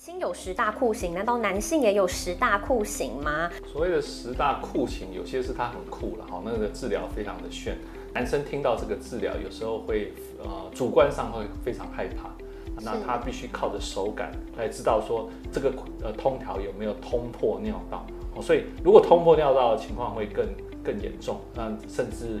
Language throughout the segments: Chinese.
性有十大酷刑，难道男性也有十大酷刑吗？所谓的十大酷刑，有些是他很酷了哈，那个治疗非常的炫。男生听到这个治疗，有时候会呃主观上会非常害怕，那他必须靠着手感来知道说这个呃通条有没有通破尿道哦，所以如果通破尿道的情况会更更严重，那甚至。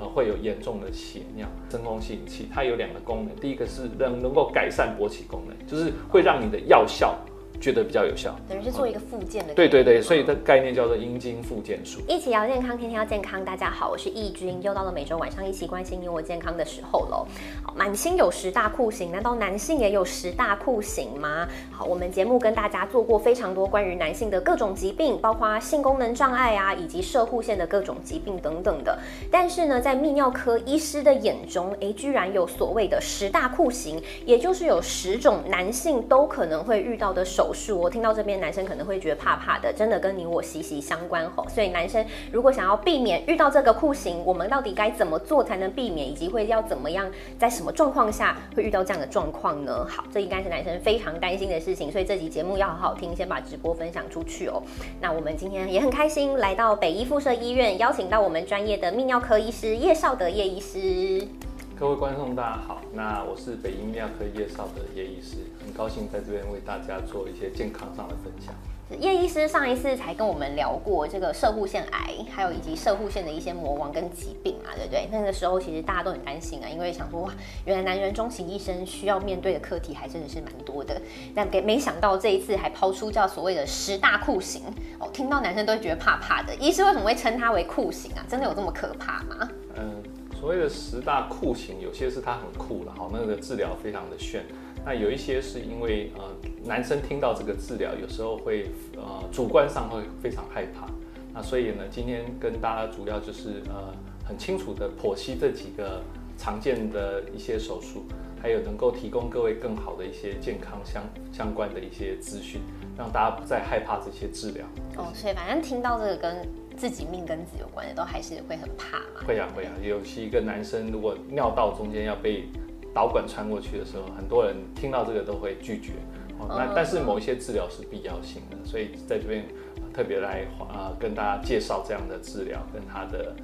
呃，会有严重的血尿。真空吸引器它有两个功能，第一个是能能够改善勃起功能，就是会让你的药效。觉得比较有效，等于是做一个复健的。对对对，所以的概念叫做阴茎复健术。一起聊健康，天天要健康。大家好，我是易君，又到了每周晚上一起关心你我健康的时候喽。好，满星有十大酷刑，难道男性也有十大酷刑吗？好，我们节目跟大家做过非常多关于男性的各种疾病，包括性功能障碍啊，以及射护腺的各种疾病等等的。但是呢，在泌尿科医师的眼中，哎，居然有所谓的十大酷刑，也就是有十种男性都可能会遇到的手。手术，我听到这边男生可能会觉得怕怕的，真的跟你我息息相关吼。所以男生如果想要避免遇到这个酷刑，我们到底该怎么做才能避免，以及会要怎么样，在什么状况下会遇到这样的状况呢？好，这应该是男生非常担心的事情，所以这集节目要好好听，先把直播分享出去哦。那我们今天也很开心来到北医附设医院，邀请到我们专业的泌尿科医师叶少德叶医师。各位观众，大家好。那我是北医泌尿科叶少的叶医师，很高兴在这边为大家做一些健康上的分享。叶医师上一次才跟我们聊过这个射护腺癌，还有以及射护腺的一些魔王跟疾病嘛，对不对？那个时候其实大家都很担心啊，因为想说哇，原来男人终其一生需要面对的课题还真的是蛮多的。但给没想到这一次还抛出叫所谓的十大酷刑哦，听到男生都会觉得怕怕的。医师为什么会称它为酷刑啊？真的有这么可怕吗？所谓的十大酷刑，有些是他很酷了，哈，那个治疗非常的炫。那有一些是因为呃，男生听到这个治疗，有时候会呃，主观上会非常害怕。那所以呢，今天跟大家主要就是呃，很清楚的剖析这几个常见的一些手术，还有能够提供各位更好的一些健康相相关的一些资讯，让大家不再害怕这些治疗。哦，所以反正听到这个跟自己命根子有关的，都还是会很怕嘛。会啊会啊，尤其一个男生，如果尿道中间要被导管穿过去的时候，很多人听到这个都会拒绝。哦，那但是某一些治疗是必要性的，所以在这边特别来啊跟大家介绍这样的治疗跟他的。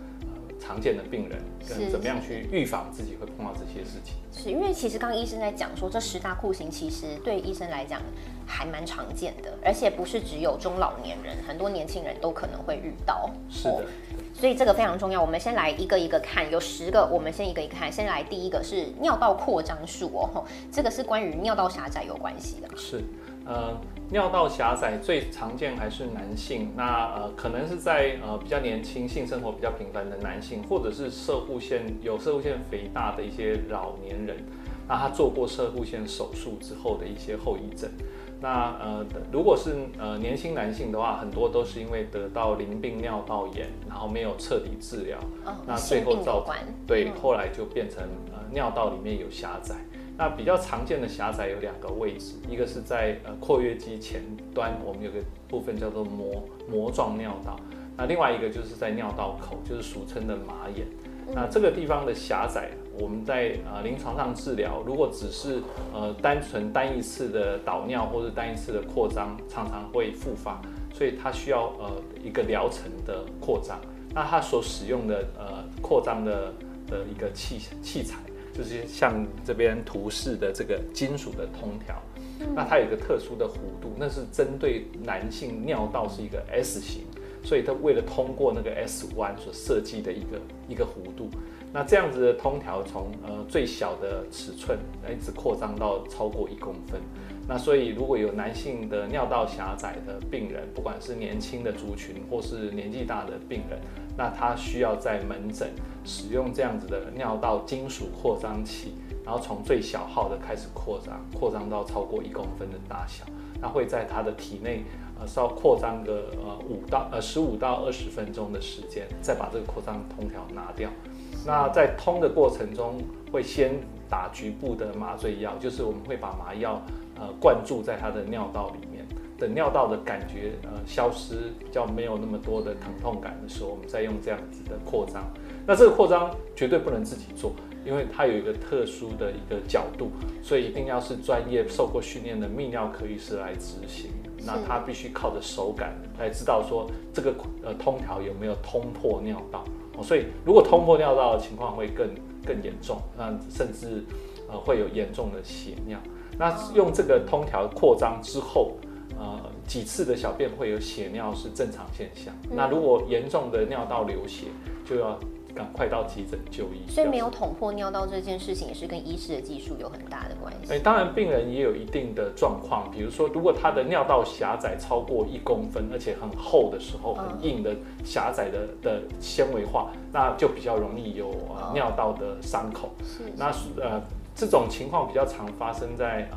常见的病人跟怎么样去预防自己会碰到这些事情？是因为其实刚刚医生在讲说，这十大酷刑其实对医生来讲还蛮常见的，而且不是只有中老年人，很多年轻人都可能会遇到。是的，所以这个非常重要。我们先来一个一个看，有十个，我们先一个一个看。先来第一个是尿道扩张术哦，这个是关于尿道狭窄有关系的。是，呃。尿道狭窄最常见还是男性，那呃可能是在呃比较年轻、性生活比较频繁的男性，或者是射护腺有射护腺肥大的一些老年人，那他做过射护腺手术之后的一些后遗症。那呃如果是呃年轻男性的话，很多都是因为得到淋病尿道炎，然后没有彻底治疗，那最后造成对后来就变成呃尿道里面有狭窄。那比较常见的狭窄有两个位置，一个是在呃括约肌前端，我们有个部分叫做膜膜状尿道，那另外一个就是在尿道口，就是俗称的马眼。那这个地方的狭窄，我们在呃临床上治疗，如果只是呃单纯单一次的导尿或者单一次的扩张，常常会复发，所以它需要呃一个疗程的扩张。那它所使用的呃扩张的的一个器器材。就是像这边图示的这个金属的通条，那它有一个特殊的弧度，那是针对男性尿道是一个 S 型，所以它为了通过那个 S 弯所设计的一个一个弧度。那这样子的通条从呃最小的尺寸一直扩张到超过一公分。那所以如果有男性的尿道狭窄的病人，不管是年轻的族群或是年纪大的病人，那他需要在门诊使用这样子的尿道金属扩张器，然后从最小号的开始扩张，扩张到超过一公分的大小，那会在他的体内呃稍扩张个呃五到呃十五到二十分钟的时间，再把这个扩张通条拿掉。那在通的过程中，会先打局部的麻醉药，就是我们会把麻药。呃，灌注在他的尿道里面，等尿道的感觉呃消失，比较没有那么多的疼痛感的时候，我们再用这样子的扩张。那这个扩张绝对不能自己做，因为它有一个特殊的一个角度，所以一定要是专业受过训练的泌尿科医师来执行。那他必须靠着手感来知道说这个呃通条有没有通破尿道。哦，所以如果通过尿道的情况会更更严重，那甚至呃会有严重的血尿。那用这个通条扩张之后，呃几次的小便会有血尿是正常现象。那如果严重的尿道流血，就要。赶快到急诊就医，所以没有捅破尿道这件事情也是跟医师的技术有很大的关系。哎，当然病人也有一定的状况，比如说如果他的尿道狭窄超过一公分，而且很厚的时候，很硬的狭窄的的纤维化，那就比较容易有尿道的伤口。是，那呃这种情况比较常发生在呃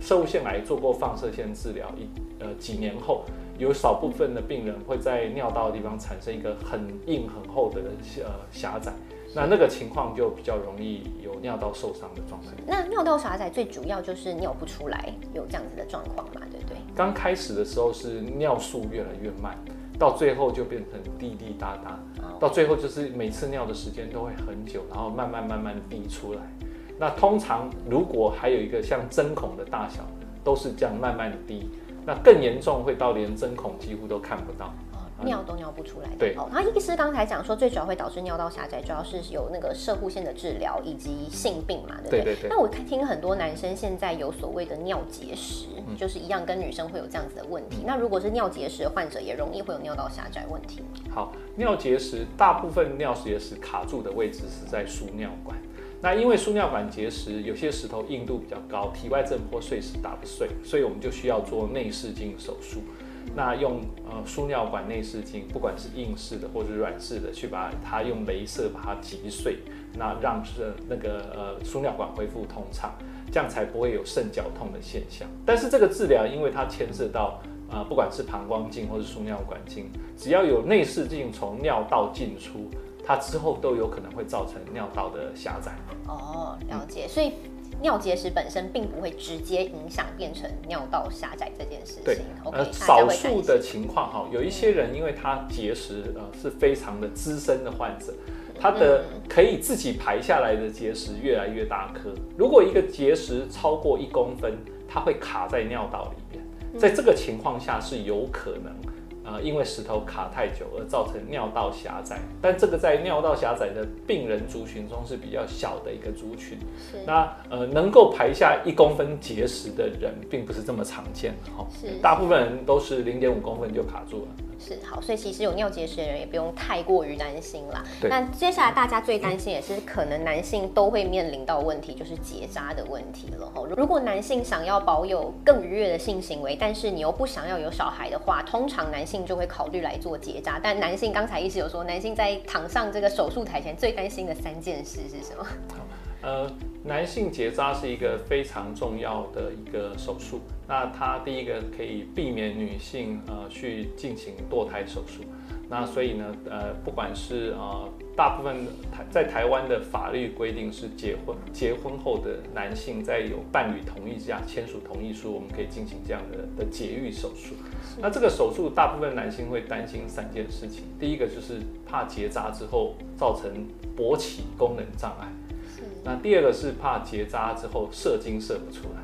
射物腺癌做过放射线治疗一呃几年后。有少部分的病人会在尿道的地方产生一个很硬很厚的呃狭窄，那那个情况就比较容易有尿道受伤的状态。那尿道狭窄最主要就是尿不出来，有这样子的状况嘛？对不对？刚开始的时候是尿速越来越慢，到最后就变成滴滴答答，到最后就是每次尿的时间都会很久，然后慢慢慢慢滴出来。那通常如果还有一个像针孔的大小，都是这样慢慢滴。那更严重会到连针孔几乎都看不到，尿都尿不出来。对，哦，然后医师刚才讲说，最主要会导致尿道狭窄，主要是有那个射护腺的治疗以及性病嘛，对不对？对对对。那我看听很多男生现在有所谓的尿结石，就是一样跟女生会有这样子的问题。那如果是尿结石的患者，也容易会有尿道狭窄问题。好，尿结石大部分尿结石卡住的位置是在输尿管。那因为输尿管结石，有些石头硬度比较高，体外震波碎石打不碎，所以我们就需要做内视镜手术。那用呃输尿管内视镜，不管是硬式的或者软式的，去把它用镭射把它击碎，那让是那个呃输尿管恢复通畅，这样才不会有肾绞痛的现象。但是这个治疗，因为它牵涉到呃不管是膀胱镜或者输尿管镜，只要有内视镜从尿道进出。它之后都有可能会造成尿道的狭窄。哦，了解。所以尿结石本身并不会直接影响变成尿道狭窄这件事情。对，呃，少数的情况哈，有一些人因为他结石呃是非常的资深的患者，他的可以自己排下来的结石越来越大颗。如果一个结石超过一公分，它会卡在尿道里面，在这个情况下是有可能。呃，因为石头卡太久而造成尿道狭窄，但这个在尿道狭窄的病人族群中是比较小的一个族群。那呃，能够排下一公分结石的人，并不是这么常见。大部分人都是零点五公分就卡住了。是好，所以其实有尿结石的人也不用太过于担心啦。对。那接下来大家最担心也是可能男性都会面临到问题，就是结扎的问题了哈。如果男性想要保有更愉悦的性行为，但是你又不想要有小孩的话，通常男性就会考虑来做结扎。但男性刚才一直有说，男性在躺上这个手术台前最担心的三件事是什么？呃，男性结扎是一个非常重要的一个手术。那它第一个可以避免女性呃去进行堕胎手术。那所以呢，呃，不管是呃大部分台在台湾的法律规定是结婚结婚后的男性在有伴侣同意之下签署同意书，我们可以进行这样的的节育手术。那这个手术大部分男性会担心三件事情，第一个就是怕结扎之后造成勃起功能障碍。那第二个是怕结扎之后射精射不出来，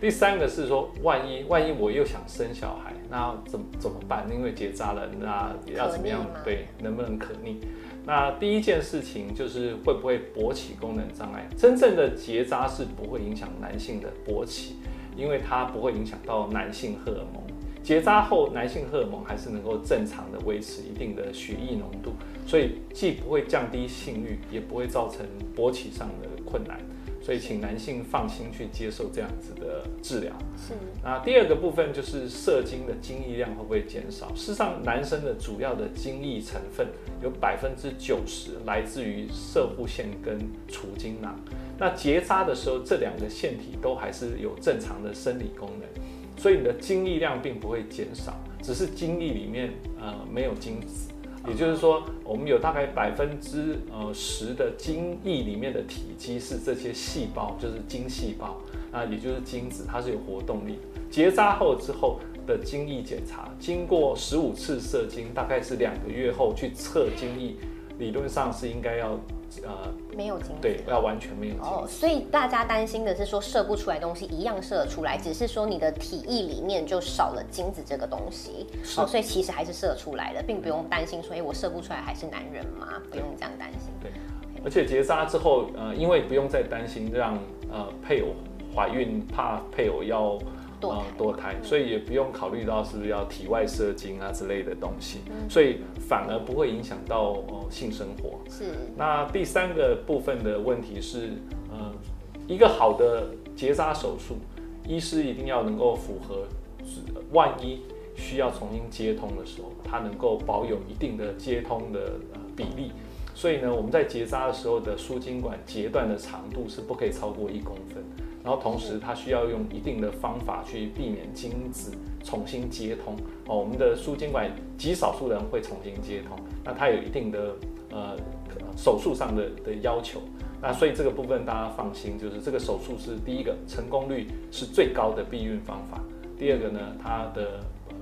第三个是说万一万一我又想生小孩，那怎怎么办？因为结扎了，那要怎么样？对，能不能可逆？那第一件事情就是会不会勃起功能障碍？真正的结扎是不会影响男性的勃起，因为它不会影响到男性荷尔蒙。结扎后，男性荷尔蒙还是能够正常的维持一定的血液浓度，所以既不会降低性欲，也不会造成勃起上的困难。所以，请男性放心去接受这样子的治疗。是。那第二个部分就是射精的精液量会不会减少？事实上，男生的主要的精液成分有百分之九十来自于射护腺跟储精囊。那结扎的时候，这两个腺体都还是有正常的生理功能。所以你的精液量并不会减少，只是精液里面呃没有精子，也就是说我们有大概百分之呃十的精液里面的体积是这些细胞，就是精细胞啊，也就是精子，它是有活动力。结扎后之后的精液检查，经过十五次射精，大概是两个月后去测精液，理论上是应该要呃没有精子。对，要完全没有精哦，所以大家担心的是说射不出来的东西一样射得出来，只是说你的体液里面就少了精子这个东西。哦，所以其实还是射出来的，并不用担心说，哎，我射不出来还是男人吗？不用这样担心。对，而且结扎之后，呃，因为不用再担心让呃配偶怀孕，怕配偶要堕胎堕胎，所以也不用考虑到是不是要体外射精啊之类的东西，嗯所以反而不会影响到呃性生活。是，那第三个部分的问题是，呃，一个好的结扎手术，医师一定要能够符合，是万一需要重新接通的时候，它能够保有一定的接通的呃比例。所以呢，我们在结扎的时候的输精管截断的长度是不可以超过一公分，然后同时它需要用一定的方法去避免精子重新接通。哦，我们的输精管极少数人会重新接通，那它有一定的呃手术上的的要求。那所以这个部分大家放心，就是这个手术是第一个成功率是最高的避孕方法。第二个呢，它的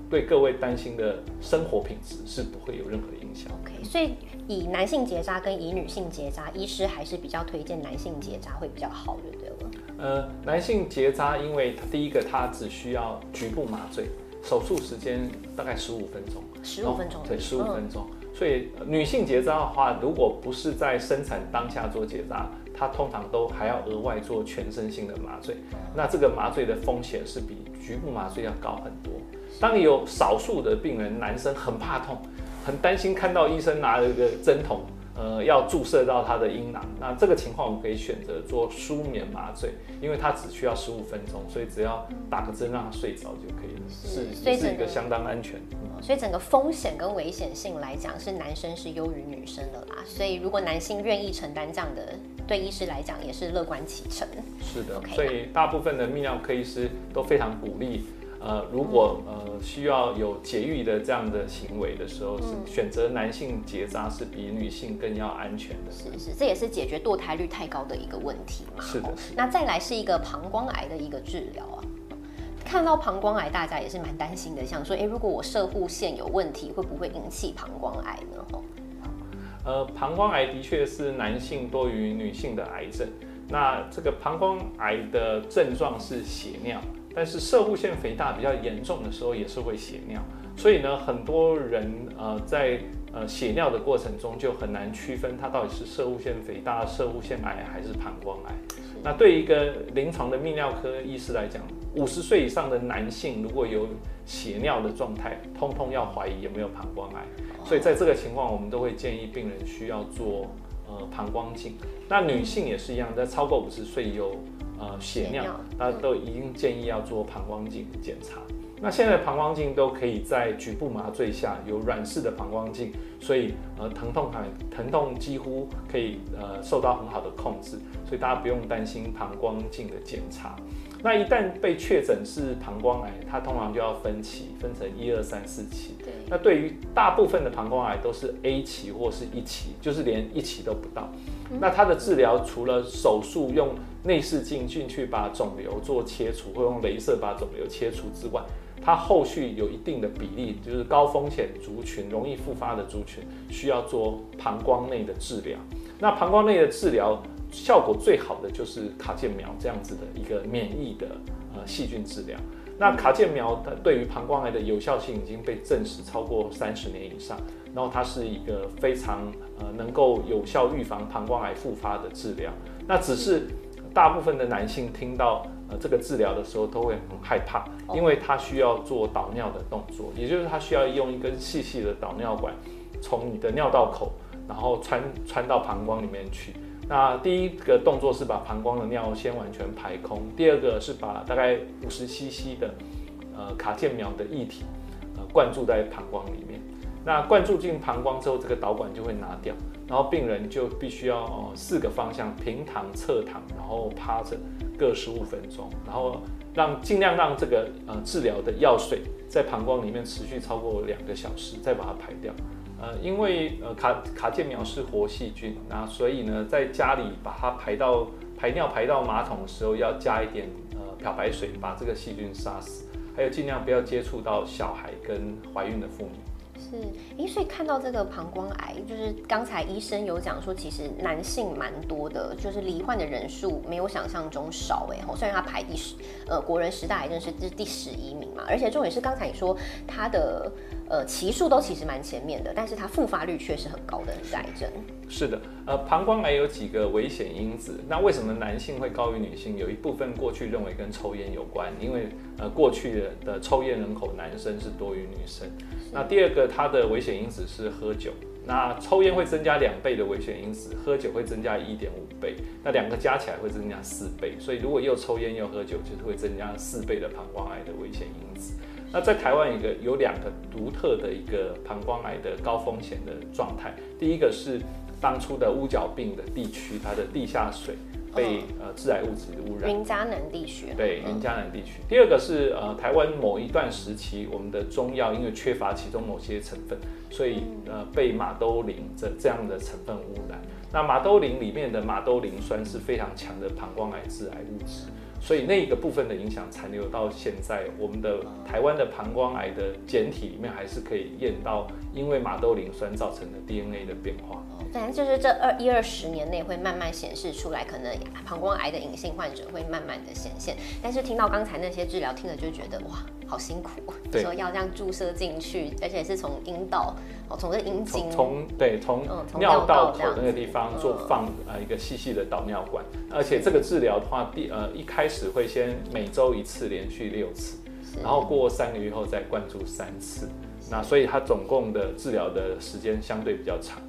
对各位担心的生活品质是不会有任何影响。OK，所以以男性结扎跟以女性结扎，医师还是比较推荐男性结扎会比较好，的对。呃，男性结扎，因为第一个它只需要局部麻醉，手术时间大概十五分钟，十五分钟对，十五嗯分钟。所以呃女性结扎的话，如果不是在生产当下做结扎，它通常都还要额外做全身性的麻醉。那这个麻醉的风险是比局部麻醉要高很多。当然有少数的病人，男生很怕痛，很担心看到医生拿了一个针筒，呃，要注射到他的阴囊。那这个情况我们可以选择做舒眠麻醉，因为它只需要十五分钟，所以只要打个针让他睡着就可以了，是是一个相当安全。嗯所以整个风险跟危险性来讲，是男生是优于女生的啦。所以如果男性愿意承担这样的，对医师来讲也是乐观其成。是的所以大部分的泌尿科医师都非常鼓励。呃，如果呃需要有节育的这样的行为的时候，嗯是选择男性结扎是比女性更要安全的。是是，这也是解决堕胎率太高的一个问题嘛。哦是的是的那再来是一个膀胱癌的一个治疗啊。看到膀胱癌，大家也是蛮担心的，想说，诶，如果我射护腺有问题，会不会引起膀胱癌呢？哦，呃，膀胱癌的确是男性多于女性的癌症。那这个膀胱癌的症状是血尿，但是射护腺肥大比较严重的时候也是会血尿。所以呢，很多人呃在呃血尿的过程中就很难区分它到底是射护腺肥大、射护腺癌还是膀胱癌。那对一个临床的泌尿科医师来讲，五十岁以上的男性如果有血尿的状态，通通要怀疑有没有膀胱癌。所以在这个情况，我们都会建议病人需要做呃膀胱镜。那女性也是一样，在超过五十岁有呃血尿那都已经建议要做膀胱镜检查。那现在的膀胱镜都可以在局部麻醉下有软式的膀胱镜，所以呃疼痛还疼痛几乎可以呃受到很好的控制，所以大家不用担心膀胱镜的检查。那一旦被确诊是膀胱癌，它通常就要分期，分成一二三四期。对，那对于大部分的膀胱癌都是 A 期或是一期，就是连一期都不到。那它的治疗除了手术用内视镜进去把肿瘤做切除，或用镭射把肿瘤切除之外，它后续有一定的比例，就是高风险族群、容易复发的族群，需要做膀胱内的治疗。那膀胱内的治疗效果最好的就是卡介苗这样子的一个免疫的呃细菌治疗。那卡介苗它对于膀胱癌的有效性已经被证实超过三十年以上，然后它是一个非常呃能够有效预防膀胱癌复发的治疗。那只是大部分的男性听到呃这个治疗的时候都会很害怕，因为他需要做导尿的动作，也就是他需要用一根细细的导尿管从你的尿道口，然后穿穿到膀胱里面去。那第一个动作是把膀胱的尿先完全排空，第二个是把大概五十 CC 的呃卡介苗的液体呃灌注在膀胱里面。那灌注进膀胱之后，这个导管就会拿掉，然后病人就必须要呃四个方向平躺、侧躺，然后趴着各十五分钟，然后让尽量让这个呃治疗的药水在膀胱里面持续超过两个小时，再把它排掉。呃，因为呃卡卡介苗是活细菌，那所以呢，在家里把它排到排尿排到马桶的时候，要加一点呃漂白水，把这个细菌杀死，还有尽量不要接触到小孩跟怀孕的妇女。是，诶，所以看到这个膀胱癌，就是刚才医生有讲说，其实男性蛮多的，就是罹患的人数没有想象中少，哎，虽然他排第十，呃，国人十大癌症是是第十一名嘛，而且重点是刚才你说他的呃期数都其实蛮前面的，但是它复发率却是很高的癌症。是的，呃，膀胱癌有几个危险因子，那为什么男性会高于女性？有一部分过去认为跟抽烟有关，因为呃过去的抽烟人口男生是多于女生。那第二个，它的危险因子是喝酒。那抽烟会增加两倍的危险因子，喝酒会增加一点五倍，那两个加起来会增加四倍。所以如果又抽烟又喝酒，就是会增加四倍的膀胱癌的危险因子。那在台湾一个有两个独特的一个膀胱癌的高风险的状态，第一个是当初的乌角病的地区，它的地下水。被呃致癌物质污染，云嘉南地区。对，云嘉南地区。第二个是呃台湾某一段时期，我们的中药因为缺乏其中某些成分，所以呃被马兜铃这这样的成分污染。那马兜铃里面的马兜铃酸是非常强的膀胱癌致癌物质。所以那个部分的影响残留到现在，我们的台湾的膀胱癌的检体里面还是可以验到，因为马兜铃酸造成的 DNA 的变化。反正就是这二一二十年内会慢慢显示出来，可能膀胱癌的隐性患者会慢慢的显现。但是听到刚才那些治疗，听了就觉得哇，好辛苦，说要这样注射进去，而且是从阴道哦，从这阴茎，从对从尿道口那个地方做放呃一个细细的导尿管，而且这个治疗的话，第呃一开始会先每周一次，连续六次，然后过三个月后再灌注三次，那所以它总共的治疗的时间相对比较长。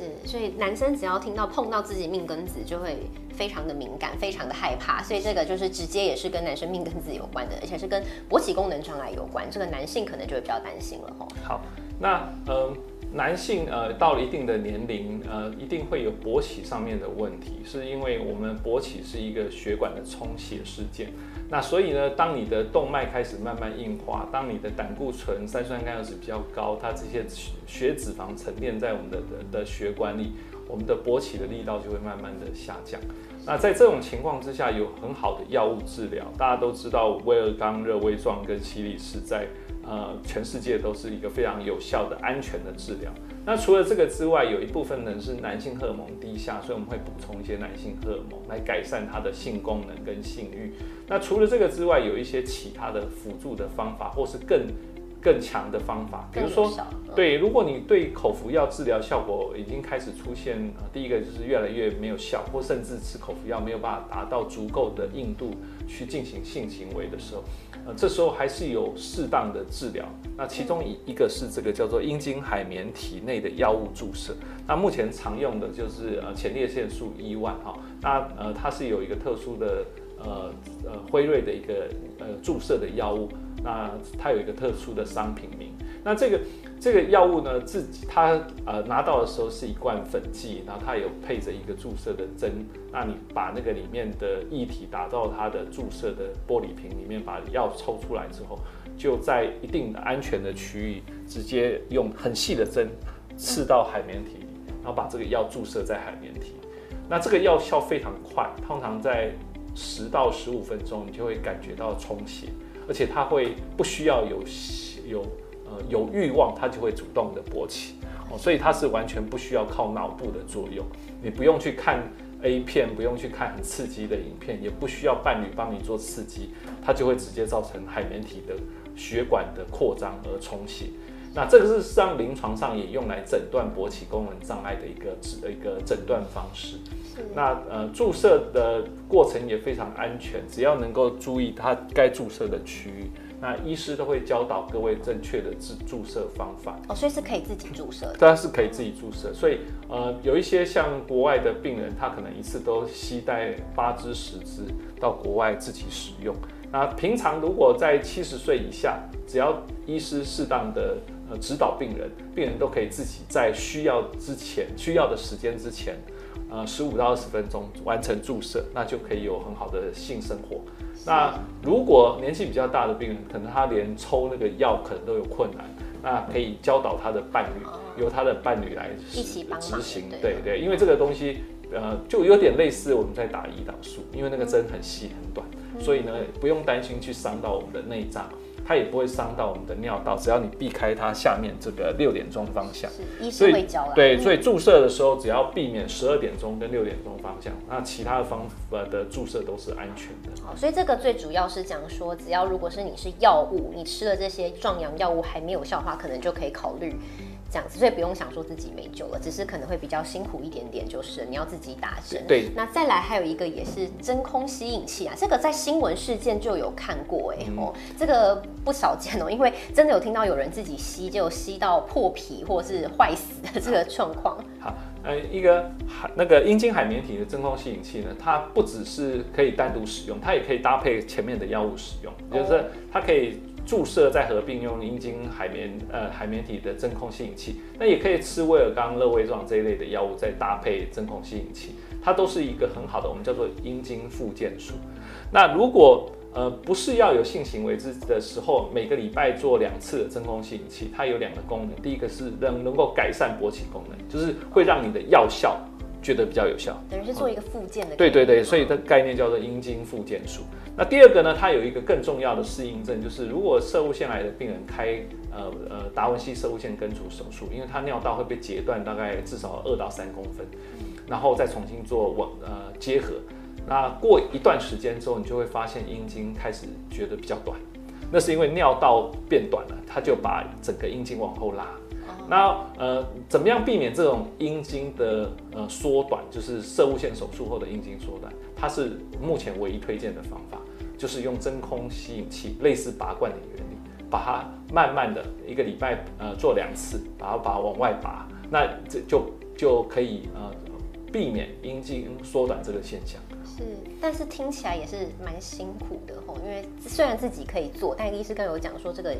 是，所以男生只要听到碰到自己命根子，就会非常的敏感，非常的害怕。所以这个就是直接也是跟男生命根子有关的，而且是跟勃起功能障碍有关。这个男性可能就会比较担心了吼。好，那嗯。男性呃到了一定的年龄呃一定会有勃起上面的问题，是因为我们勃起是一个血管的充血事件。那所以呢，当你的动脉开始慢慢硬化，当你的胆固醇、三酸甘油脂比较高，它这些血脂肪沉淀在我们的的血管里，我们的勃起的力道就会慢慢的下降。那在这种情况之下，有很好的药物治疗，大家都知道威尔刚、热威壮跟西力是在。呃，全世界都是一个非常有效的、安全的治疗。那除了这个之外，有一部分人是男性荷尔蒙低下，所以我们会补充一些男性荷尔蒙来改善他的性功能跟性欲。那除了这个之外，有一些其他的辅助的方法，或是更。更强的方法，比如说，对，如果你对口服药治疗效果已经开始出现，呃，第一个就是越来越没有效，或甚至吃口服药没有办法达到足够的硬度去进行性行为的时候，呃，这时候还是有适当的治疗。那其中一一个是这个叫做阴茎海绵体内的药物注射。那目前常用的就是呃前列腺素一万哈，那呃它是有一个特殊的呃呃辉瑞的一个呃注射的药物。那它有一个特殊的商品名，那这个这个药物呢，自己它呃拿到的时候是一罐粉剂，然后它有配着一个注射的针，那你把那个里面的液体打到它的注射的玻璃瓶里面，把药抽出来之后，就在一定的安全的区域，直接用很细的针刺到海绵体里，然后把这个药注射在海绵体，那这个药效非常快，通常在十到十五分钟，你就会感觉到充血。而且它会不需要有有呃有欲望，它就会主动的勃起哦，所以它是完全不需要靠脑部的作用，你不用去看 A 片，不用去看很刺激的影片，也不需要伴侣帮你做刺激，它就会直接造成海绵体的血管的扩张而充血。那这个是上临床上也用来诊断勃起功能障碍的一个诊一个诊断方式。那呃注射的过程也非常安全，只要能够注意它该注射的区域，那医师都会教导各位正确的注注射方法。哦，所以是可以自己注射。当然是可以自己注射。所以呃有一些像国外的病人，他可能一次都携带八支十支到国外自己使用。那平常如果在七十岁以下，只要医师适当的呃指导病人，病人都可以自己在需要之前、需要的时间之前，呃十五到二十分钟完成注射，那就可以有很好的性生活。那如果年纪比较大的病人，可能他连抽那个药可能都有困难，那可以教导他的伴侣，由他的伴侣来一起执行。对对，因为这个东西呃就有点类似我们在打胰岛素，因为那个针很细很短。所以呢，不用担心去伤到我们的内脏，它也不会伤到我们的尿道，只要你避开它下面这个六点钟方向。是医所以师会教啦。对，嗯所以注射的时候只要避免十二点钟跟六点钟方向，那其他的方法的注射都是安全的。好，所以这个最主要是讲说，只要如果是你是药物，你吃了这些壮阳药物还没有效的话，可能就可以考虑这样子，所以不用想说自己没救了，只是可能会比较辛苦一点点，就是你要自己打针。对，那再来还有一个也是真空吸引器啊，这个在新闻事件就有看过哎、嗯哦，这个不少见哦，因为真的有听到有人自己吸就吸到破皮或是坏死的这个状况。好，呃，一个海那个阴茎海绵体的真空吸引器呢，它不只是可以单独使用，它也可以搭配前面的药物使用，哦就是它可以注射再合并用阴茎海绵呃海绵体的真空吸引器，那也可以吃威尔刚、乐威壮这一类的药物再搭配真空吸引器，它都是一个很好的我们叫做阴茎复健术。那如果呃，不是要有性行为之的时候，每个礼拜做两次的真空吸引器，它有两个功能。第一个是能能够改善勃起功能，就是会让你的药效觉得比较有效。等于是做一个附件的。对对对，所以它概念叫做阴茎复健术。那第二个呢，它有一个更重要的适应症，就是如果射物腺癌的病人开呃呃达文西射物腺根除手术，因为他尿道会被截断大概至少二到三公分，然后再重新做网呃接合。那过一段时间之后，你就会发现阴茎开始觉得比较短，那是因为尿道变短了，它就把整个阴茎往后拉。那呃，怎么样避免这种阴茎的呃缩短，就是射物线手术后的阴茎缩短？它是目前唯一推荐的方法，就是用真空吸引器，类似拔罐的原理，把它慢慢的一个礼拜呃做两次，把它把它往外拔，那这就就可以呃避免阴茎缩短这个现象。是，但是听起来也是蛮辛苦的吼，因为虽然自己可以做，但医师刚有讲说这个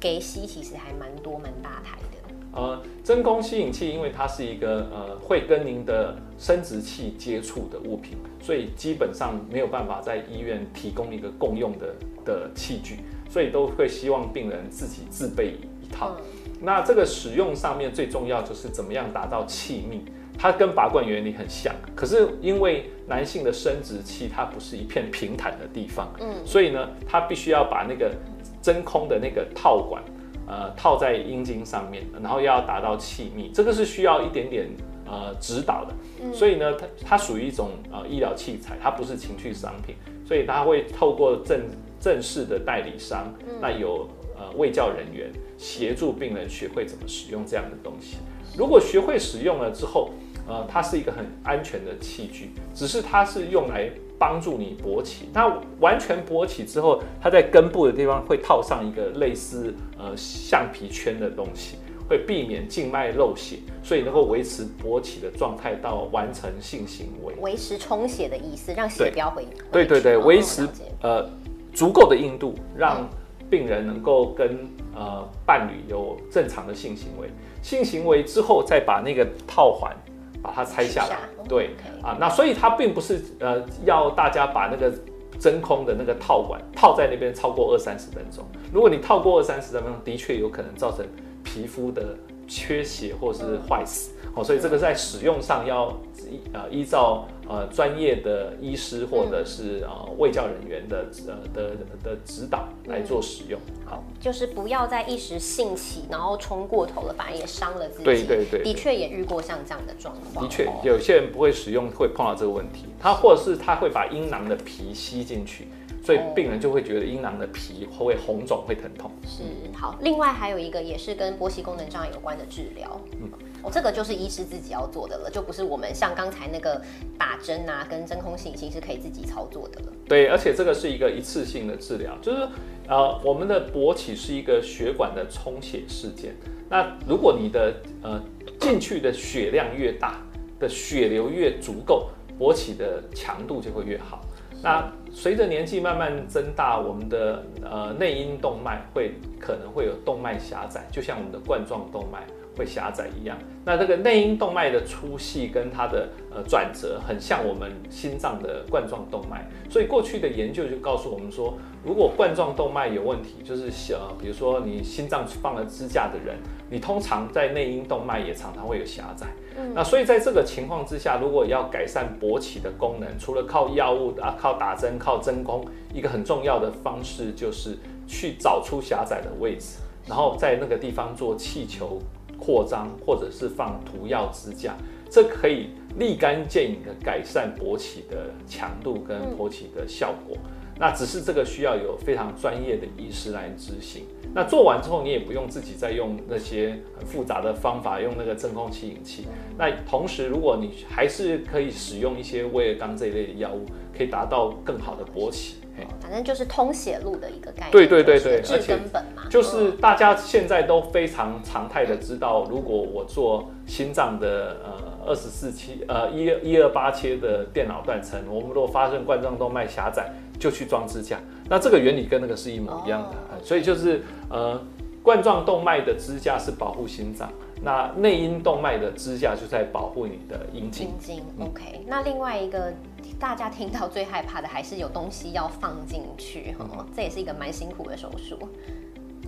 给吸其实还蛮多蛮大台的。呃，真空吸引器因为它是一个呃会跟您的生殖器接触的物品，所以基本上没有办法在医院提供一个共用的的器具，所以都会希望病人自己自备一套。嗯那这个使用上面最重要就是怎么样达到气密，它跟拔罐原理很像，可是因为男性的生殖器它不是一片平坦的地方，嗯所以呢，它必须要把那个真空的那个套管，呃，套在阴茎上面，然后要达到气密，这个是需要一点点呃指导的。嗯所以呢，它它属于一种呃医疗器材，它不是情趣商品，所以它会透过正正式的代理商，嗯那有呃卫教人员协助病人学会怎么使用这样的东西。如果学会使用了之后，呃，它是一个很安全的器具，只是它是用来帮助你勃起。那完全勃起之后，它在根部的地方会套上一个类似呃橡皮圈的东西，会避免静脉漏血，所以能够维持勃起的状态到完成性行为。维持充血的意思，让血对不要回。对对对，维持哦呃足够的硬度，让病人能够跟呃伴侣有正常的性行为。性行为之后，再把那个套环把它拆下来对啊，那所以它并不是呃要大家把那个真空的那个套管套在那边超过二三十分钟。如果你套过二三十分钟，的确有可能造成皮肤的缺血或是坏死。哦，所以这个在使用上要依呃依照呃专业的医师或者是呃卫教人员的呃的的指导来做使用。好，就是不要在一时兴起，然后冲过头了，反而也伤了自己。对对对的确也遇过像这样的状况。的确哦有些人不会使用会碰到这个问题，他或者是他会把阴囊的皮吸进去，所以哦病人就会觉得阴囊的皮会红肿会疼痛。是好，另外还有一个也是跟勃起功能障碍有关的治疗，嗯，哦，这个就是医师自己要做的了，就不是我们像刚才那个打针啊跟真空吸引器是可以自己操作的了。对，而且这个是一个一次性的治疗，就是呃，我们的勃起是一个血管的充血事件。那如果你的呃进去的血量越大，的血流越足够，勃起的强度就会越好。那随着年纪慢慢增大，我们的呃内阴动脉会可能会有动脉狭窄，就像我们的冠状动脉。会狭窄一样。那这个内阴动脉的粗细跟它的呃转折，很像我们心脏的冠状动脉。所以过去的研究就告诉我们说，如果冠状动脉有问题，就是呃，比如说你心脏放了支架的人，你通常在内阴动脉也常常会有狭窄。嗯那所以在这个情况之下，如果要改善勃起的功能，除了靠药物啊、靠打针、靠真空，一个很重要的方式就是去找出狭窄的位置，然后在那个地方做气球扩张，或者是放涂药支架，这可以立竿见影的改善勃起的强度跟勃起的效果。那只是这个需要有非常专业的医师来执行。那做完之后，你也不用自己再用那些很复杂的方法，用那个真空吸引器。那同时，如果你还是可以使用一些威尔刚这一类的药物，可以达到更好的勃起。反正就是通血路的一个概念。对对对对，治根本嘛。就是大家现在都非常常态的知道，如果我做心脏的呃二十四期呃一一二八切的电脑断层，我们如果发生冠状动脉狭窄。就去装支架，那这个原理跟那个是一模一样的，所以就是呃，冠状动脉的支架是保护心脏，那内因动脉的支架就在保护你的阴茎。阴茎，OK。那另外一个大家听到最害怕的还是有东西要放进去，哈，这也是一个蛮辛苦的手术。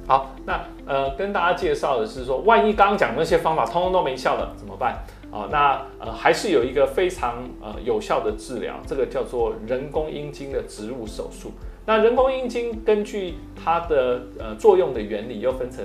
好，那呃，跟大家介绍的是说，万一刚刚讲那些方法通通都没效了怎么办？啊，那呃还是有一个非常呃有效的治疗，这个叫做人工阴茎的植入手术。那人工阴茎根据它的呃作用的原理，又分成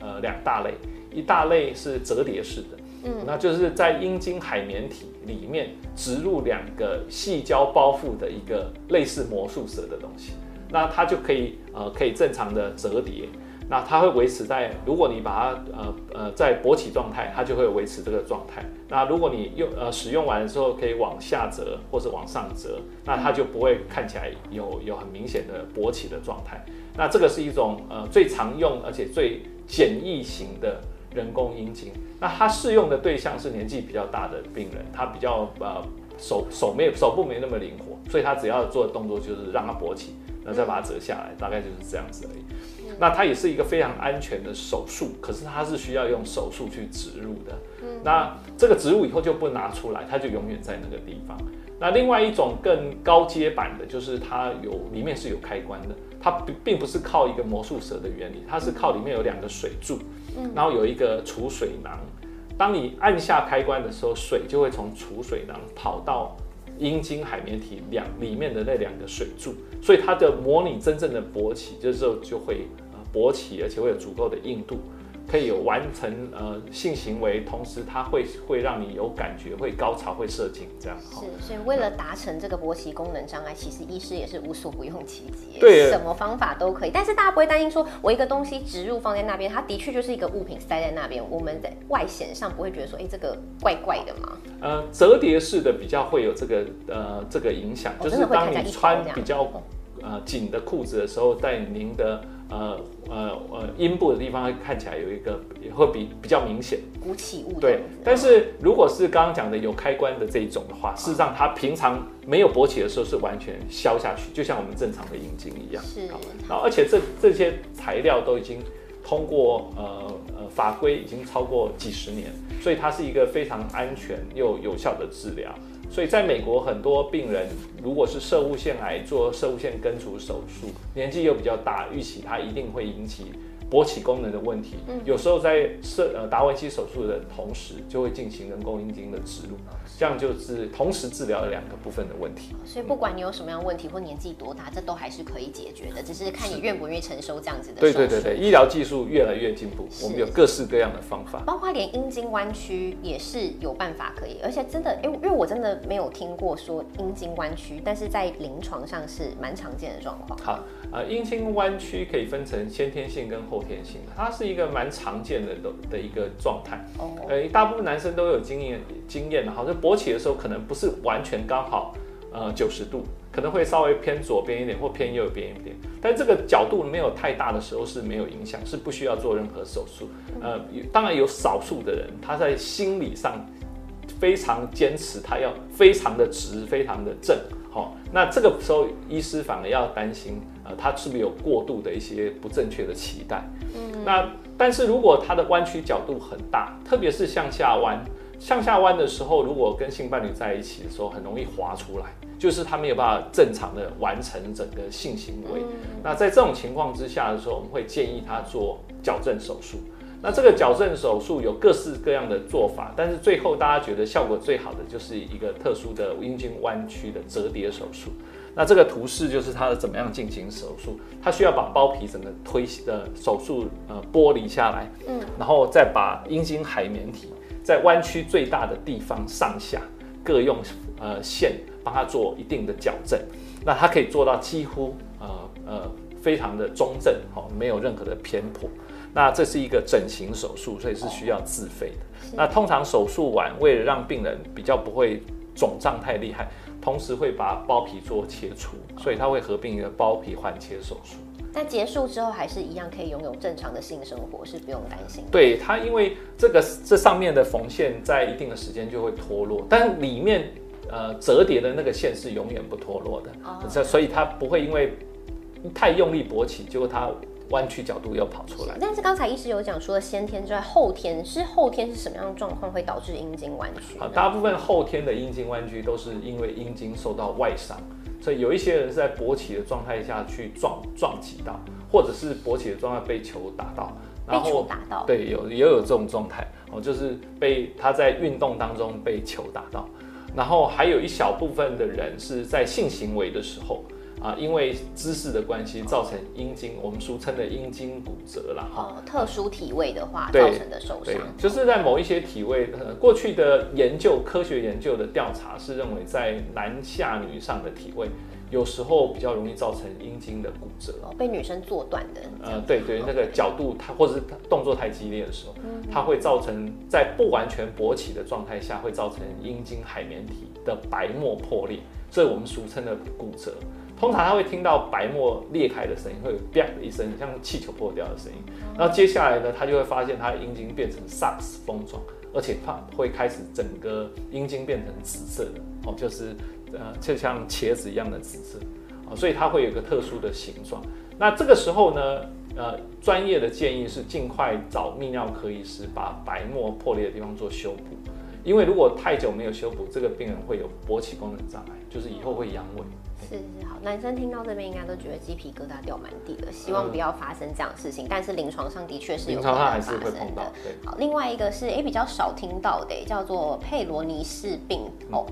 呃两大类，一大类是折叠式的，嗯，那就是在阴茎海绵体里面植入两个细胶包覆的一个类似魔术蛇的东西，那它就可以呃可以正常的折叠。那它会维持在，如果你把它呃呃在勃起状态，它就会维持这个状态。那如果你用呃使用完之后可以往下折或者往上折，那它就不会看起来有有很明显的勃起的状态。那这个是一种呃最常用而且最简易型的人工阴茎。那它适用的对象是年纪比较大的病人，他比较呃手手没手部没那么灵活，所以他只要做的动作就是让它勃起，那再把它折下来，大概就是这样子而已。那它也是一个非常安全的手术，可是它是需要用手术去植入的。嗯，那这个植入以后就不拿出来，它就永远在那个地方。那另外一种更高阶版的，就是它有里面是有开关的，它并并不是靠一个魔术蛇的原理，它是靠里面有两个水柱，嗯，然后有一个储水囊。当你按下开关的时候，水就会从储水囊跑到阴茎海绵体两里面的那两个水柱，所以它的模拟真正的勃起，这时候就会。勃起，而且会有足够的硬度，可以有完成呃性行为，同时它会会让你有感觉，会高潮，会射精，这样。是，所以为了达成这个勃起功能障碍，其实医师也是无所不用其极，对，什么方法都可以。但是大家不会担心说，我一个东西植入放在那边，它的确就是一个物品塞在那边，我们在外显上不会觉得说，哎，这个怪怪的吗？呃，折叠式的比较会有这个呃这个影响，就是当你穿比较呃紧的裤子的时候，在您的。呃呃呃，阴部的地方会看起来有一个，也会比比较明显鼓起物。对，但是如果是刚刚讲的有开关的这一种的话，事实上它平常没有勃起的时候是完全消下去，就像我们正常的阴茎一样。是。然后而且这这些材料都已经通过呃呃法规已经超过几十年，所以它是一个非常安全又有效的治疗。所以，在美国，很多病人如果是射物腺癌做射物腺根除手术，年纪又比较大，预期它一定会引起。勃起功能的问题，嗯有时候在设呃达文西手术的同时，就会进行人工阴茎的植入，这样就是同时治疗了两个部分的问题。所以不管你有什么样问题或年纪多大，这都还是可以解决的，只是看你愿不愿意承受这样子的。对对对对，医疗技术越来越进步，我们有各式各样的方法，包括连阴茎弯曲也是有办法可以，而且真的，因为因为我真的没有听过说阴茎弯曲，但是在临床上是蛮常见的状况。好，呃，阴茎弯曲可以分成先天性跟后。后天性的，它是一个蛮常见的的的一个状态。哦，呃，大部分男生都有经验经验的，好像勃起的时候可能不是完全刚好，呃，九十度，可能会稍微偏左边一点或偏右边一点。但这个角度没有太大的时候是没有影响，是不需要做任何手术。呃，当然有少数的人他在心理上非常坚持，他要非常的直，非常的正。好，那这个时候医师反而要担心。它是不是有过度的一些不正确的期待？嗯，那但是如果它的弯曲角度很大，特别是向下弯，向下弯的时候，如果跟性伴侣在一起的时候，很容易滑出来，就是他没有办法正常的完成整个性行为。那在这种情况之下的时候，我们会建议他做矫正手术。那这个矫正手术有各式各样的做法，但是最后大家觉得效果最好的就是一个特殊的阴茎弯曲的折叠手术。那这个图示就是它的怎么样进行手术，它需要把包皮整个推的手术呃剥离下来，嗯，然后再把阴茎海绵体在弯曲最大的地方上下各用呃线帮它做一定的矫正，那它可以做到几乎呃呃非常的中正，好，没有任何的偏颇。那这是一个整形手术，所以是需要自费的。那通常手术完，为了让病人比较不会肿胀太厉害，同时会把包皮做切除，所以它会合并一个包皮环切手术。那结束之后还是一样可以拥有正常的性生活，是不用担心。对它，因为这个这上面的缝线在一定的时间就会脱落，但里面呃折叠的那个线是永远不脱落的，所所以它不会因为太用力勃起，结果它。弯曲角度又跑出来，但是刚才医师有讲，除了先天之外，后天是后天是什么样的状况会导致阴茎弯曲？啊，大部分后天的阴茎弯曲都是因为阴茎受到外伤，所以有一些人是在勃起的状态下去撞撞击到，或者是勃起的状态被球打到，被球打到，对，有也有这种状态哦，就是被他在运动当中被球打到，然后还有一小部分的人是在性行为的时候。啊，因为姿势的关系造成阴茎，我们俗称的阴茎骨折了哈。哦，特殊体位的话造成的受伤，就是在某一些体位，呃，过去的研究，科学研究的调查是认为，在男下女上的体位，有时候比较容易造成阴茎的骨折。哦，被女生做断的。呃，对对，那个角度它或者是动作太激烈的时候，它会造成在不完全勃起的状态下，会造成阴茎海绵体的白沫破裂，这是我们俗称的骨折。通常他会听到白沫裂开的声音，会有啪的一声，像气球破掉的声音。然后接下来呢，他就会发现他的阴茎变成萨克斯风状，而且它会开始整个阴茎变成紫色的哦，就是呃，就像茄子一样的紫色啊，所以它会有个特殊的形状。那这个时候呢，呃，专业的建议是尽快找泌尿科医师把白沫破裂的地方做修补，因为如果太久没有修补，这个病人会有勃起功能障碍，就是以后会阳痿。是是好，男生听到这边应该都觉得鸡皮疙瘩掉满地了，希望不要发生这样的事情。但是临床上的确是有可能发生的。好，另外一个是哎比较少听到的，叫做佩罗尼氏病哦。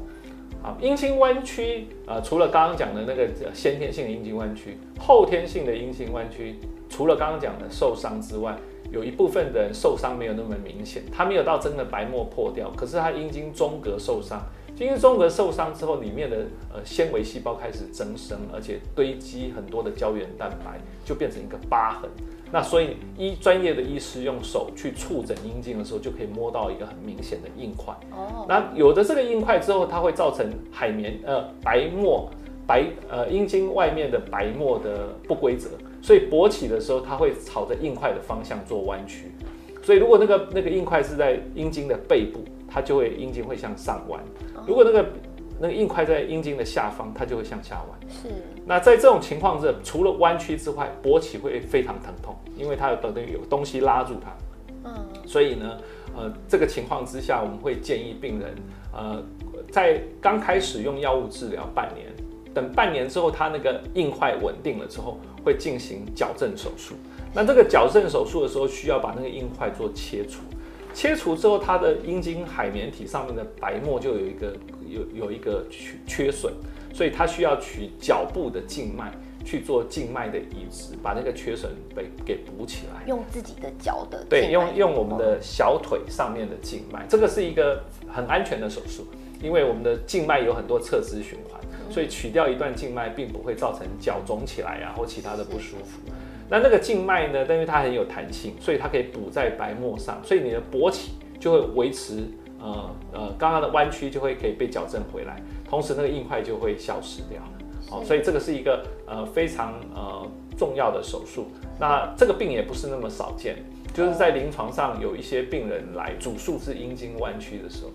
好，阴茎弯曲啊，除了刚刚讲的那个先天性的阴茎弯曲，后天性的阴茎弯曲，除了刚刚讲的受伤之外，有一部分的人受伤没有那么明显，他没有到真的白沫破掉，可是他阴茎中隔受伤。因为中隔受伤之后，里面的呃纤维细胞开始增生，而且堆积很多的胶原蛋白，就变成一个疤痕。那所以医专业的医师用手去触诊阴茎的时候，就可以摸到一个很明显的硬块。哦。那有的这个硬块之后，它会造成海绵呃白沫白呃阴茎外面的白沫的不规则，所以勃起的时候，它会朝着硬块的方向做弯曲。所以如果那个那个硬块是在阴茎的背部，它就会阴茎会向上弯。如果那个那个硬块在阴茎的下方，它就会向下弯。是。那在这种情况下，除了弯曲之外，勃起会非常疼痛，因为它有等于有东西拉住它。嗯。所以呢，呃，这个情况之下，我们会建议病人，呃，在刚开始用药物治疗半年，等半年之后，它那个硬块稳定了之后，会进行矫正手术。那这个矫正手术的时候，需要把那个硬块做切除。切除之后，它的阴茎海绵体上面的白膜就有一个有有一个缺缺损，所以它需要取脚部的静脉去做静脉的移植，把那个缺损被给补起来。用自己的脚的对，用用我们的小腿上面的静脉，这个是一个很安全的手术，因为我们的静脉有很多侧支循环，所以取掉一段静脉并不会造成脚肿起来呀或其他的不舒服。那那个静脉呢？因为它很有弹性，所以它可以补在白膜上，所以你的勃起就会维持，呃呃，刚刚的弯曲就会可以被矫正回来，同时那个硬块就会消失掉。哦，所以这个是一个呃非常呃重要的手术。那这个病也不是那么少见，就是在临床上有一些病人来主诉是阴茎弯曲的时候。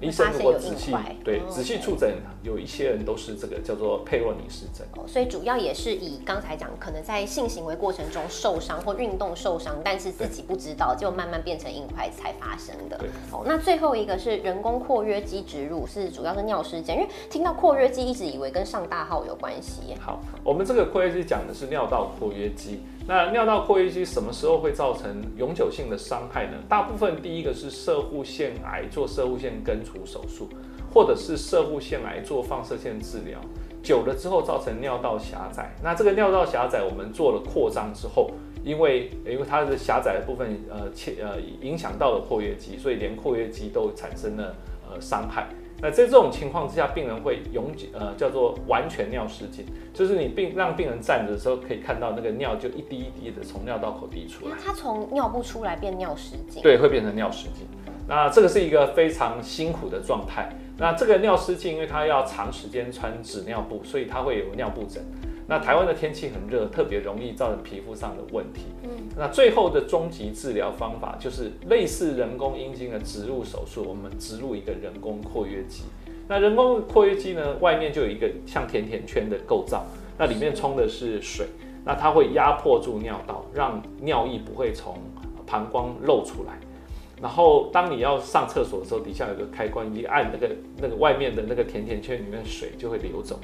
医生如果仔细对仔细触诊，有一些人都是这个叫做佩洛尼氏症。哦，所以主要也是以刚才讲，可能在性行为过程中受伤或运动受伤，但是自己不知道，就慢慢变成硬块才发生的。哦，那最后一个是人工括约肌植入，是主要是尿失禁，因为听到括约肌一直以为跟上大号有关系。好，我们这个括约肌讲的是尿道括约肌。那尿道括约肌什么时候会造成永久性的伤害呢？大部分第一个是射护腺癌做射护腺根除手术，或者是射护腺癌做放射线治疗。久了之后造成尿道狭窄。那这个尿道狭窄，我们做了扩张之后，因为因为它的狭窄的部分呃切呃影响到了括约肌，所以连括约肌都产生了呃伤害。那在这种情况之下，病人会永久呃叫做完全尿失禁，就是你病让病人站着的时候，可以看到那个尿就一滴一滴的从尿道口滴出来。他从尿不出来变尿失禁。对，会变成尿失禁。那这个是一个非常辛苦的状态。那这个尿失禁，因为它要长时间穿纸尿布，所以它会有尿布疹。那台湾的天气很热，特别容易造成皮肤上的问题。嗯，那最后的终极治疗方法就是类似人工阴茎的植入手术，我们植入一个人工括约肌。那人工括约肌呢，外面就有一个像甜甜圈的构造，那里面充的是水，那它会压迫住尿道，让尿液不会从膀胱漏出来。然后当你要上厕所的时候，底下有个开关，一按那个那个外面的那个甜甜圈里面水就会流走。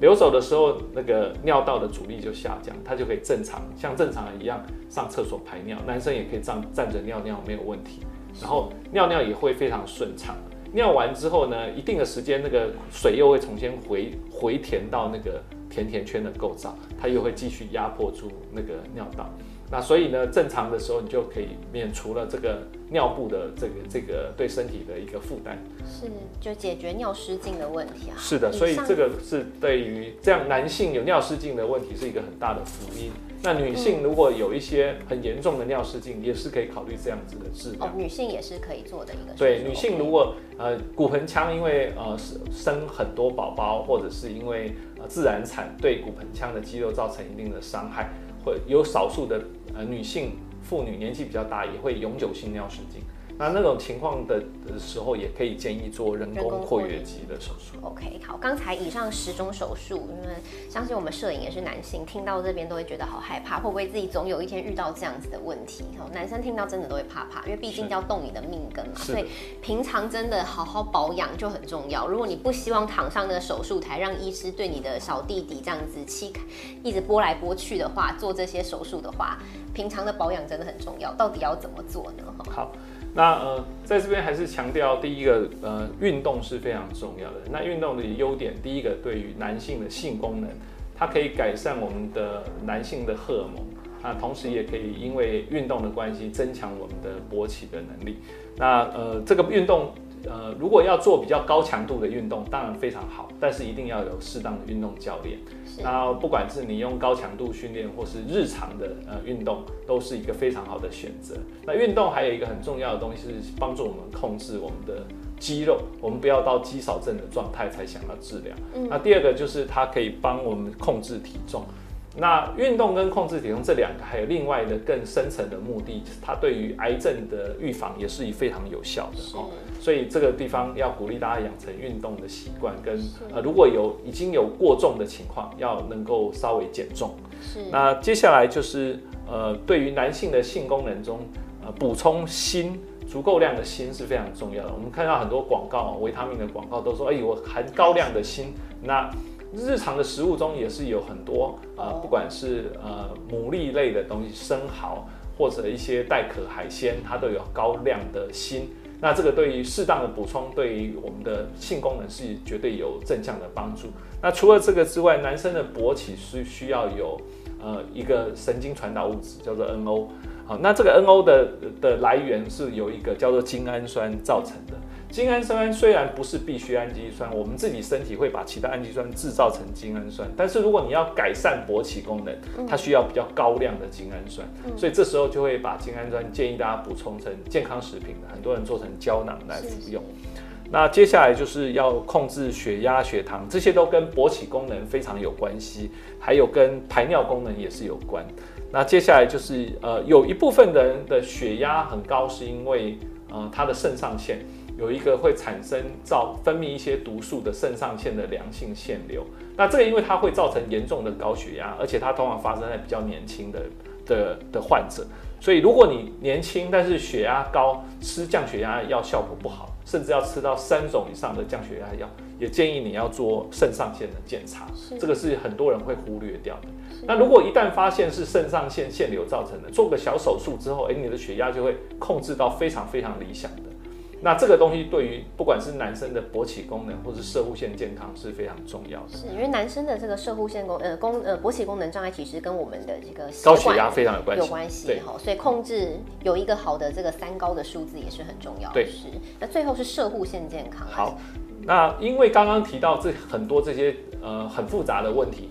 留守的时候，那个尿道的阻力就下降，它就可以正常像正常人一样上厕所排尿。男生也可以站站着尿尿没有问题，然后尿尿也会非常顺畅。尿完之后呢，一定的时间那个水又会重新回回填到那个甜甜圈的构造，它又会继续压迫住那个尿道。那所以呢，正常的时候你就可以免除了这个尿布的这个这个对身体的一个负担，是就解决尿失禁的问题啊。是的，所以这个是对于这样男性有尿失禁的问题是一个很大的福音。那女性如果有一些很严重的尿失禁，也是可以考虑这样子的治疗。哦，女性也是可以做的一个。对，女性如果呃骨盆腔因为呃生很多宝宝，或者是因为呃自然产对骨盆腔的肌肉造成一定的伤害。会有少数的呃女性妇女年纪比较大，也会永久性尿失禁。那那种情况的的时候，也可以建议做人工括约肌的手术。OK，好，刚才以上十种手术，因为相信我们摄影也是男性，听到这边都会觉得好害怕，会不会自己总有一天遇到这样子的问题？哦，男生听到真的都会怕怕，因为毕竟要动你的命根嘛，所以平常真的好好保养就很重要。如果你不希望躺上那个手术台，让医师对你的小弟弟这样子欺，一直拨来拨去的话，做这些手术的话，平常的保养真的很重要。到底要怎么做呢？好。那呃，在这边还是强调，第一个呃，运动是非常重要的。那运动的优点，第一个对于男性的性功能，它可以改善我们的男性的荷尔蒙，那同时也可以因为运动的关系增强我们的勃起的能力。那呃，这个运动。呃，如果要做比较高强度的运动，当然非常好，但是一定要有适当的运动教练。那不管是你用高强度训练，或是日常的呃运动，都是一个非常好的选择。那运动还有一个很重要的东西是帮助我们控制我们的肌肉，我们不要到肌少症的状态才想要治疗。那第二个就是它可以帮我们控制体重。那运动跟控制体重这两个，还有另外的更深层的目的，它对于癌症的预防也是非常有效的哦。所以这个地方要鼓励大家养成运动的习惯，跟呃如果有已经有过重的情况，要能够稍微减重。是。那接下来就是呃对于男性的性功能中，呃补充锌足够量的锌是非常重要的。我们看到很多广告，维他命的广告都说，哎，我含高量的锌。那日常的食物中也是有很多，呃，不管是呃牡蛎类的东西，生蚝或者一些带壳海鲜，它都有高量的锌。那这个对于适当的补充，对于我们的性功能是绝对有正向的帮助。那除了这个之外，男生的勃起是需要有呃一个神经传导物质叫做 NO。好，那这个 NO 的的来源是由一个叫做精氨酸造成的。精氨酸虽然不是必需氨基酸，我们自己身体会把其他氨基酸制造成精氨酸，但是如果你要改善勃起功能，它需要比较高量的精氨酸，所以这时候就会把精氨酸建议大家补充成健康食品的，很多人做成胶囊来服用。那接下来就是要控制血压、血糖，这些都跟勃起功能非常有关系，还有跟排尿功能也是有关。那接下来就是呃，有一部分人的血压很高，是因为呃他的肾上腺。有一个会产生造分泌一些毒素的肾上腺的良性腺瘤，那这个因为它会造成严重的高血压，而且它通常发生在比较年轻的的的患者，所以如果你年轻但是血压高，吃降血压药效果不好，甚至要吃到三种以上的降血压药，也建议你要做肾上腺的检查，这个是很多人会忽略掉的。那如果一旦发现是肾上腺腺瘤造成的，做个小手术之后，诶，你的血压就会控制到非常非常理想的。那这个东西对于不管是男生的勃起功能或是射护腺健康是非常重要的。是因为男生的这个射护腺功呃功呃勃起功能障碍其实跟我们的这个高血压非常有关系，有关系哈，所以控制有一个好的这个三高的数字也是很重要。对，是。那最后是射护腺健康。好，那因为刚刚提到这很多这些呃很复杂的问题，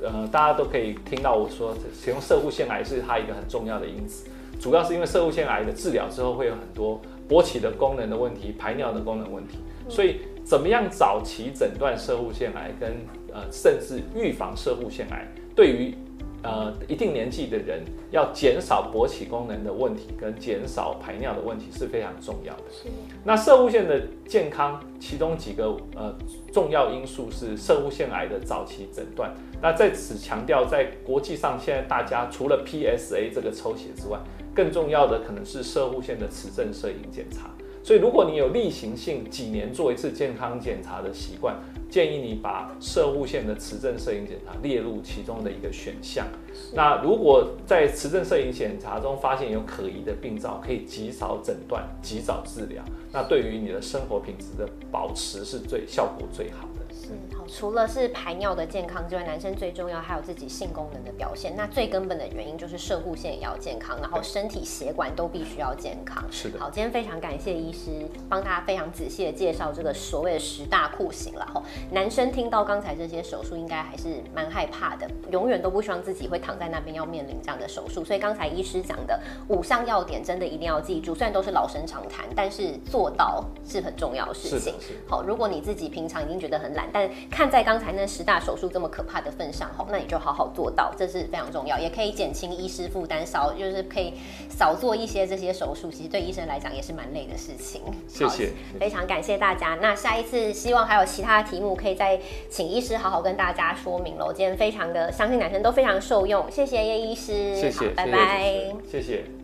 呃大家都可以听到我说，使用射护腺癌是它一个很重要的因子。主要是因为射物腺癌的治疗之后会有很多勃起的功能的问题、排尿的功能问题，所以怎么样早期诊断射物腺癌跟呃甚至预防射物腺癌，对于呃一定年纪的人要减少勃起功能的问题跟减少排尿的问题是非常重要的。是。那射物腺的健康，其中几个呃重要因素是射物腺癌的早期诊断。那在此强调，在国际上现在大家除了 PSA 这个抽血之外，更重要的可能是射护线的磁振摄影检查，所以如果你有例行性几年做一次健康检查的习惯，建议你把射护线的磁振摄影检查列入其中的一个选项。那如果在磁振摄影检查中发现有可疑的病灶，可以及早诊断、及早治疗，那对于你的生活品质的保持是最效果最好。嗯，好，除了是排尿的健康之外，男生最重要还有自己性功能的表现。那最根本的原因就是射护腺也要健康，然后身体血管都必须要健康。是的。好，今天非常感谢医师帮大家非常仔细的介绍这个所谓的十大酷刑了。后男生听到刚才这些手术，应该还是蛮害怕的，永远都不希望自己会躺在那边要面临这样的手术。所以刚才医师讲的五项要点，真的一定要记住。虽然都是老生常谈，但是做到是很重要的事情。好，如果你自己平常已经觉得很懒，但看在刚才那十大手术这么可怕的份上，哈，那你就好好做到，这是非常重要，也可以减轻医师负担，少就是可以少做一些这些手术，其实对医生来讲也是蛮累的事情。谢谢，非常感谢大家。那下一次希望还有其他的题目可以再请医师好好跟大家说明喽。今天非常的相信男生都非常受用，谢谢叶医师，谢谢，拜拜，谢谢。